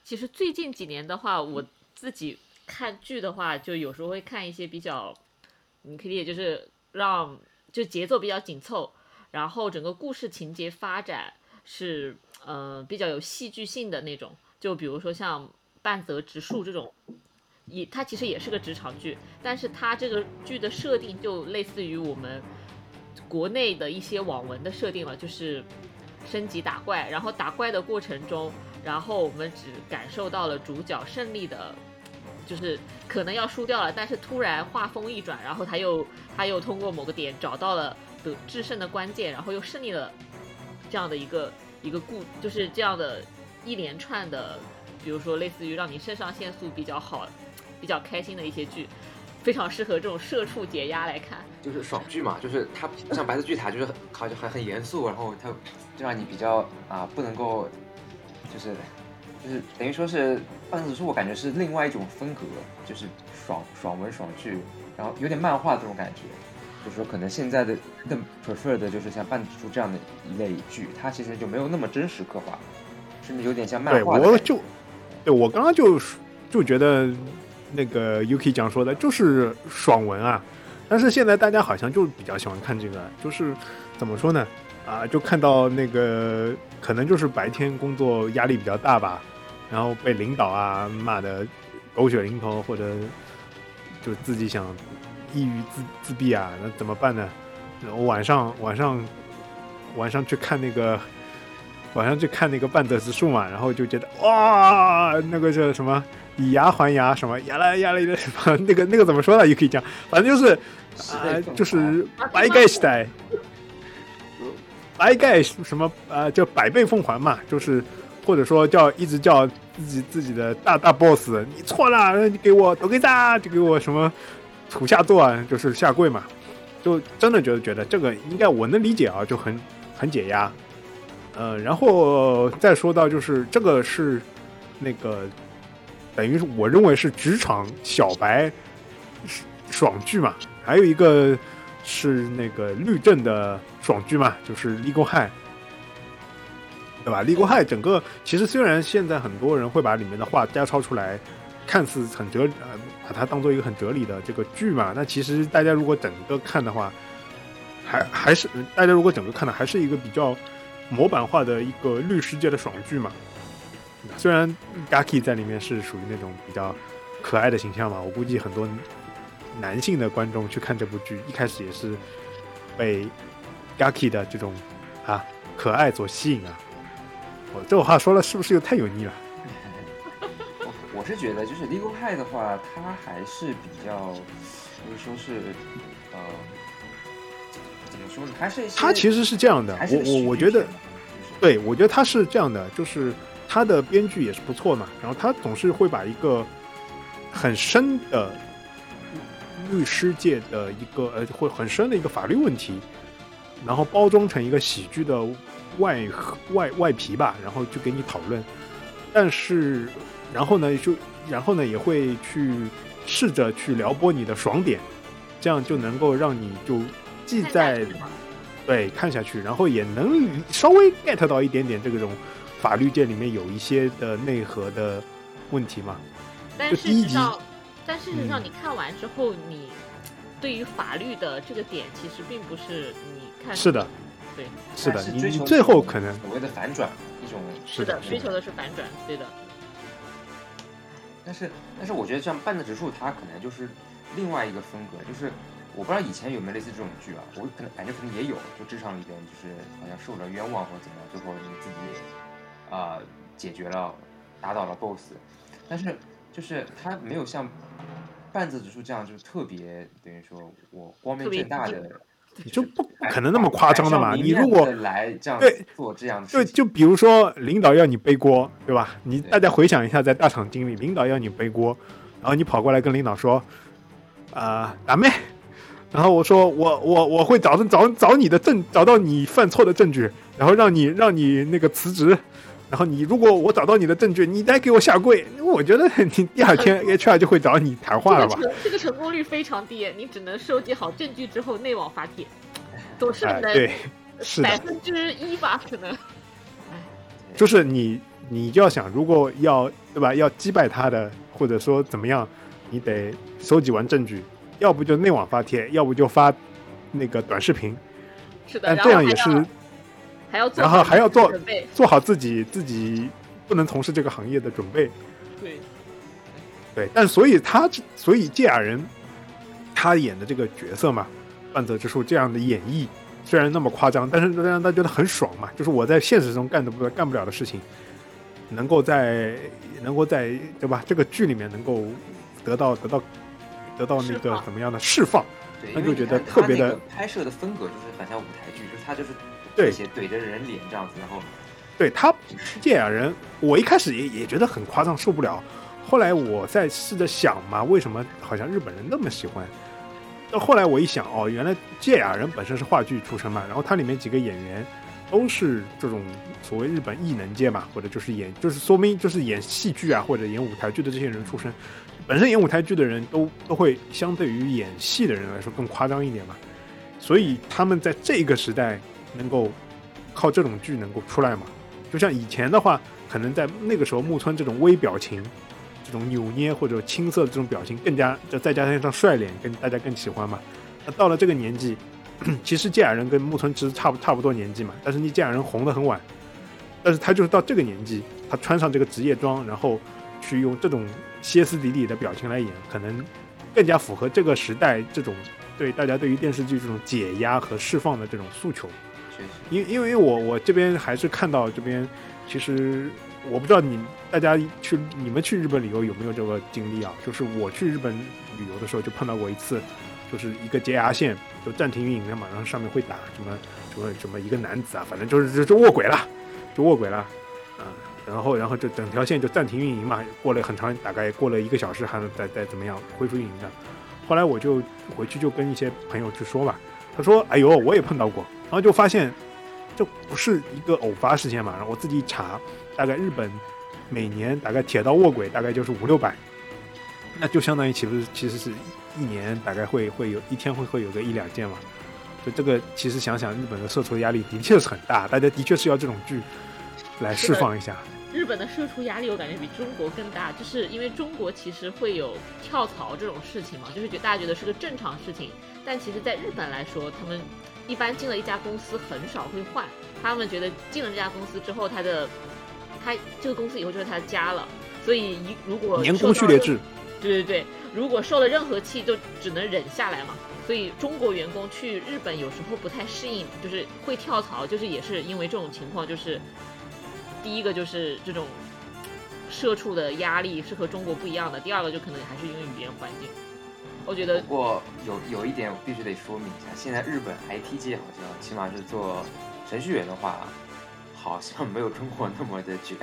其实最近几年的话，我自己。看剧的话，就有时候会看一些比较，你可以理解就是让就节奏比较紧凑，然后整个故事情节发展是呃比较有戏剧性的那种。就比如说像半泽直树这种，也它其实也是个职场剧，但是它这个剧的设定就类似于我们国内的一些网文的设定了，就是升级打怪，然后打怪的过程中，然后我们只感受到了主角胜利的。就是可能要输掉了，但是突然画风一转，然后他又他又通过某个点找到了得制胜的关键，然后又胜利了，这样的一个一个故，就是这样的一连串的，比如说类似于让你肾上腺素比较好、比较开心的一些剧，非常适合这种社畜解压来看。就是爽剧嘛，就是它像白色巨塔，就是好像很很严肃，然后它就让你比较啊不能够，就是就是等于说是半泽直树，我感觉是另外一种风格，就是爽爽文爽剧，然后有点漫画这种感觉。就是说可能现在的更 prefer 的就是像半泽直树这样的一类剧，它其实就没有那么真实刻画，甚至有点像漫，画对。我就对我刚刚就就觉得那个 Yuki 讲说的就是爽文啊，但是现在大家好像就比较喜欢看这个，就是怎么说呢？啊，就看到那个可能就是白天工作压力比较大吧，然后被领导啊骂的狗血淋头，或者就自己想抑郁自自闭啊，那怎么办呢？晚上晚上晚上去看那个晚上去看那个半泽直树嘛，然后就觉得哇，那个叫什么以牙还牙，什么牙来牙来的什么，那个那个怎么说呢？也可以讲，反正就是啊、就是白盖时代，白盖什么呃，叫百倍奉还嘛，就是或者说叫一直叫自己自己的大大 boss，你错了，你给我都给炸，就给我什么土下座啊，就是下跪嘛，就真的觉得觉得这个应该我能理解啊，就很很解压。呃，然后再说到就是这个是那个等于是我认为是职场小白爽剧嘛，还有一个是那个律政的爽剧嘛，就是《Legal High》，对吧？《Legal High》整个其实虽然现在很多人会把里面的话摘抄出来，看似很哲呃，把它当做一个很哲理的这个剧嘛，那其实大家如果整个看的话，还还是大家如果整个看的还是一个比较模板化的一个律师界的爽剧嘛。虽然 Gaki 在里面是属于那种比较可爱的形象嘛，我估计很多男性的观众去看这部剧，一开始也是被 Gaki 的这种啊可爱所吸引啊。我这话说了是不是又太油腻了？我我是觉得，就是 Legal High 的话，它还是比较，就是说是，呃，怎么说呢？还是一些它其实是这样的，我我我觉得对，我觉得他是这样的，就是他的编剧也是不错嘛，然后他总是会把一个很深的律师界的一个呃，会很深的一个法律问题，然后包装成一个喜剧的外外外皮吧，然后就给你讨论。但是，然后呢，就然后呢，也会去试着去撩拨你的爽点，这样就能够让你就既在对看下去，然后也能稍微 get 到一点点这种法律界里面有一些的内核的问题嘛。但就第一集但事实上嗯。你看完之后，你对于法律的这个点，其实并不是你看是的，对，是的，它追求你你最后可能所谓的反转，一种是的，是的。追求的是反转，对的，但是，但是我觉得像半泽直树，它可能就是另外一个风格，就是我不知道以前有没有类似这种剧啊，我可能感觉可能也有，就职场里边就是好像受了冤枉或者怎么样，最后你自己啊、呃解决了，打倒了 BOSS，但是就是它没有像半泽直树这样，就是特别等于说我光明正大的，你就不不可能那么夸张的嘛。你如果来这样对做这样的对，事情，就比如说领导要你背锅，对吧？你大家回想一下，在大厂经历，领导要你背锅，然后你跑过来跟领导说，啊、打妹，然后我说我我我会找找找你的证，找到你犯错的证据，然后让你让你那个辞职，然后你如果我找到你的证据，你再给我下跪，我觉得 你第二天 HR 就会找你谈话了吧这个？成这个成功率非常低，你只能收集好证据之后内网发帖，总是哎，能对，是的百，分之一吧，可能。就是你，你就要想，如果要对吧，要击败他的，或者说怎么样，你得收集完证据，要不就内网发帖，要不就发那个短视频，是的，但这样也是要还要做然后还要做准备，做好自己自己不能从事这个行业的准备。对，对，但所以他所以芥雅人他演的这个角色嘛，半泽直树这样的演绎，虽然那么夸张，但是让他觉得很爽嘛，就是我在现实中干的不干不了的事情，能够在能够在对吧这个剧里面能够得到得到得到那个怎么样的释放。对，那就觉因为你看得特别的他那个拍摄的风格就是很像舞台剧，就是他就是对写怼着人脸这样子，然后对他芥雅人，我一开始也也觉得很夸张，受不了。后来我在试着想嘛，为什么好像日本人那么喜欢？到后来我一想，哦，原来芥雅人本身是话剧出身嘛，然后他里面几个演员都是这种所谓日本艺能界嘛，或者就是演就是说明就是演戏剧啊或者演舞台剧的这些人出身。本身演舞台剧的人都都会相对于演戏的人来说更夸张一点嘛，所以他们在这个时代能够靠这种剧能够出来嘛。就像以前的话，可能在那个时候木村这种微表情、这种扭捏或者青涩的这种表情更加，就再加上一张帅脸，跟大家更喜欢嘛。那到了这个年纪，其实芥雅人跟木村其实差不差不多年纪嘛，但是你芥雅人红得很晚，但是他就是到这个年纪，他穿上这个职业装，然后去用这种歇斯底里的表情来演，可能更加符合这个时代这种对大家对于电视剧这种解压和释放的这种诉求。因因为我我这边还是看到这边，其实我不知道你大家去你们去日本旅游有没有这个经历啊？就是我去日本旅游的时候就碰到过一次，就是一个洁牙线就暂停运营了嘛，然后上面会打什么什么什么一个男子啊，反正就是就就卧轨了，就卧轨了啊，然后然后就整条线就暂停运营嘛，过了很长，大概过了一个小时还能再再怎么样恢复运营的。后来我就回去就跟一些朋友去说吧，他说：“哎呦，我也碰到过。”然后就发现这不是一个偶发事件嘛。然后我自己一查，大概日本每年大概铁道卧轨大概就是五六百，那就相当于岂不是其实是一年大概会会有一天会会有个一两件嘛。就这个其实想想，日本的社畜压力的确是很大，大家的确是要这种剧来释放一下。日本的社畜压力我感觉比中国更大，就是因为中国其实会有跳槽这种事情嘛，就是觉大家觉得是个正常事情，但其实在日本来说，他们一般进了一家公司很少会换，他们觉得进了这家公司之后，他的他这个公司以后就是他的家了，所以一如果年受到任功序列制，对对对，如果受了任何气，就只能忍下来嘛。所以中国员工去日本有时候不太适应，就是会跳槽，就是也是因为这种情况，就是第一个就是这种社畜的压力是和中国不一样的，第二个就可能还是因为语言环境。我觉得不过有有一点我必须得说明一下，现在日本 IT 界好像起码是做程序员的话，好像没有中国那么的卷。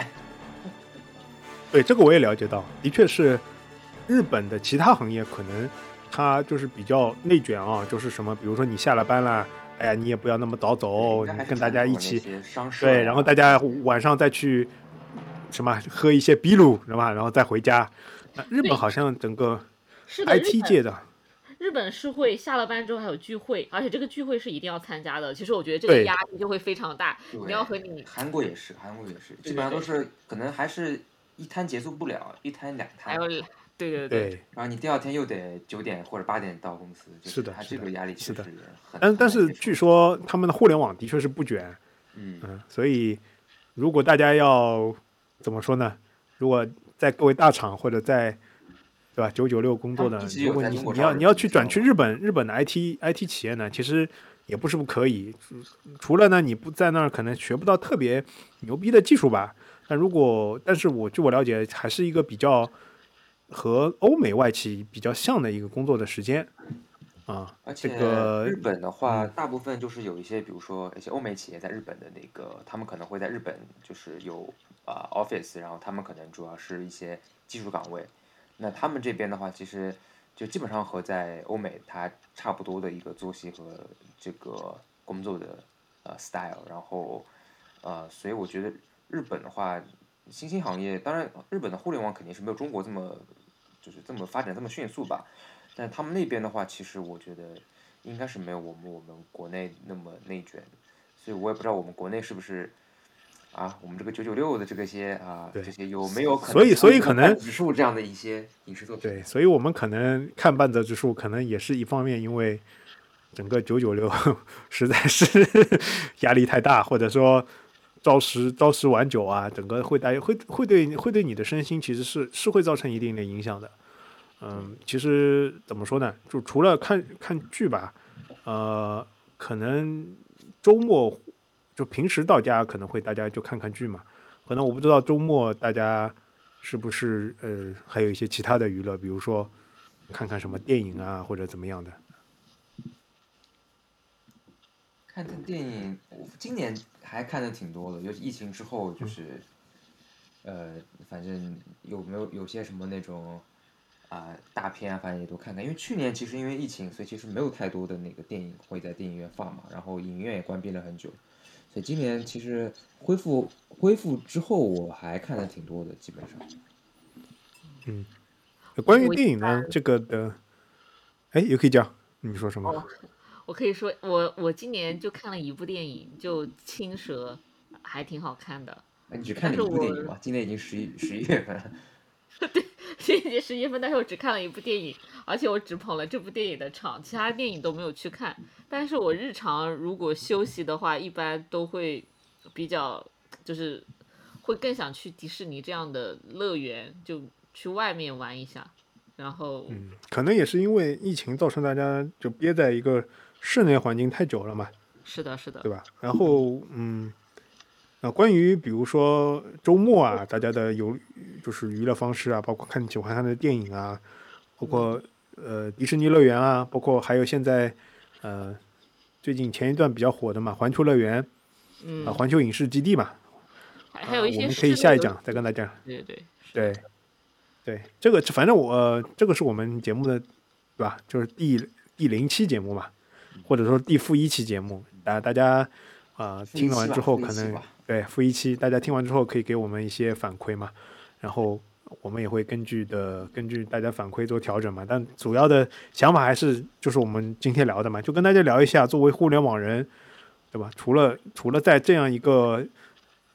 对这个我也了解到，的确是日本的其他行业可能它就是比较内卷啊，就是什么，比如说你下了班了，哎呀，你也不要那么早走，你跟大家一起对，然后大家晚上再去什么喝一些啤酒，是吧？然后再回家。那日本好像整个是的，IT 界的，日本是会下了班之后还有聚会，而且这个聚会是一定要参加的。其实我觉得这个压力就会非常大，你要和你韩国也是，韩国也是，基本上都是可能还是一摊结束不了，一摊两摊，还有对对对对。然后你第二天又得九点或者八点到公司，就是的是的他这个压力是的确实很。但但是据说他们的互联网的确是不卷，嗯，嗯，所以如果大家要怎么说呢？如果在各位大厂或者在对吧九九六工作的如果你你要你要去转去日本日本的 IT IT 企业呢，其实也不是不可以。除除了呢，你不在那儿可能学不到特别牛逼的技术吧。但如果但是我据我了解，还是一个比较和欧美外企比较像的一个工作的时间啊。而且个日本的话，嗯大部分就是有一些，比如说一些欧美企业在日本的那个，他们可能会在日本就是有啊、office，然后他们可能主要是一些技术岗位。那他们这边的话，其实就基本上和在欧美它差不多的一个作息和这个工作的呃 style，然后呃，所以我觉得日本的话，新兴行业，当然日本的互联网肯定是没有中国这么就是这么发展这么迅速吧。但他们那边的话，其实我觉得应该是没有我们我们国内那么内卷，所以我也不知道我们国内是不是啊，我们这个九九六的这个些啊对这些有没有可能所以所以可能指数这样的一些影视作品？对，所以我们可能看半泽直树，可能也是一方面，因为整个九九六 实在是 压力太大，或者说朝十朝十晚九啊，整个会带会会对会对你的身心其实是是会造成一定的影响的。嗯，其实怎么说呢？就除了看看剧吧，呃，可能周末就平时到家可能会大家就看看剧嘛。可能我不知道周末大家是不是呃还有一些其他的娱乐，比如说看看什么电影啊，或者怎么样的？看看电影，我今年还看的挺多的，尤其疫情之后，就是，呃，反正有没有有些什么那种啊、大片啊，反正也都看看。因为去年其实因为疫情，所以其实没有太多的那个电影会在电影院放嘛，然后影院也关闭了很久，所以今年其实恢复恢复之后，我还看的挺多的，基本上。嗯关于电影呢，这个的，哎，也可以讲，你说什么？哦 我可以说，我我今年就看了一部电影，就《青蛇》，还挺好看的。哎，你只看了一部电影吗？今年已经十一十一月份了。这一节十一分，但是我只看了一部电影，而且我只捧了这部电影的场，其他电影都没有去看。但是我日常如果休息的话，一般都会比较，就是会更想去迪士尼这样的乐园，就去外面玩一下。然后，嗯，可能也是因为疫情造成大家就憋在一个室内环境太久了嘛，是的，是的对，吧？然后，嗯，啊，关于比如说周末啊，大家的有就是娱乐方式啊，包括看喜欢看的电影啊，包括呃迪士尼乐园啊，包括还有现在呃最近前一段比较火的嘛，环球乐园啊，嗯，环球影视基地嘛，还还有一些啊我们可以下一讲再跟大家对对对，对，对，这个反正我、呃这个是我们节目的，对吧？就是第第零期节目嘛，或者说第负一期节目，大大家啊、听了完之后，可能对负一期，大家听完之后可以给我们一些反馈嘛，然后我们也会根据的根据大家反馈做调整嘛。但主要的想法还是就是我们今天聊的嘛，就跟大家聊一下，作为互联网人，对吧？除了除了在这样一个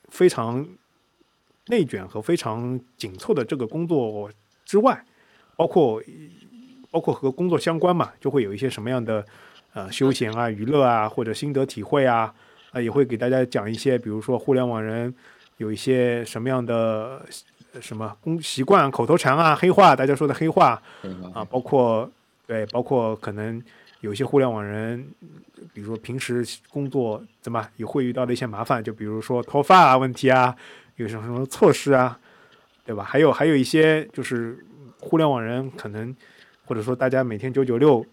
非常内卷和非常紧凑的这个工作之外，包括包括和工作相关嘛，就会有一些什么样的呃休闲啊、娱乐啊，或者心得体会啊，啊、也会给大家讲一些，比如说互联网人有一些什么样的什么工习惯、口头禅啊、黑话，大家说的黑话啊，包括对，包括可能有些互联网人，比如说平时工作怎么也会遇到的一些麻烦，就比如说脱发啊问题啊，有什么什么措施啊，对吧？还有还有一些就是互联网人可能或者说大家每天九九六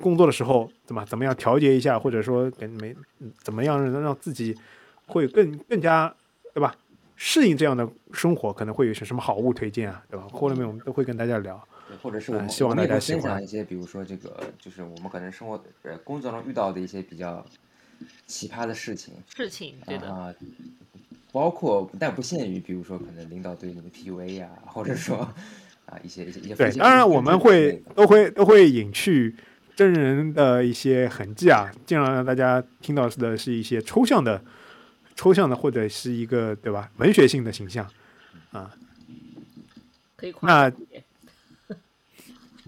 工作的时候，怎么怎么样调节一下，或者说跟每嗯怎么样能让自己会更更加对吧适应这样的生活，可能会有些什么好物推荐啊，对吧？后面我们都会跟大家聊。或者是我们嗯希望大家喜欢。分享一些，比如说这个，就是我们可能生活呃工作中遇到的一些比较奇葩的事情。事情，对的，啊，包括但不限于，比如说可能领导对你的 PUA 呀、或者说啊一些一些一些对一，些当然我们会都会都会隐去真人的一些痕迹啊，尽量让大家听到的是一些抽象的、抽象的或者是一个对吧文学性的形象啊。可以夸那张一点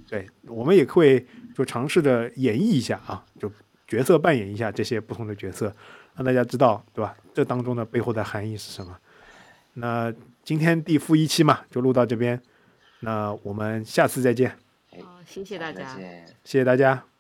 对我们也会就尝试着演绎一下啊，就角色扮演一下这些不同的角色，让大家知道对吧？这当中的背后的含义是什么？那今天第负一期嘛，就录到这边，那我们下次再见，好，谢谢大家。再见。谢谢大家。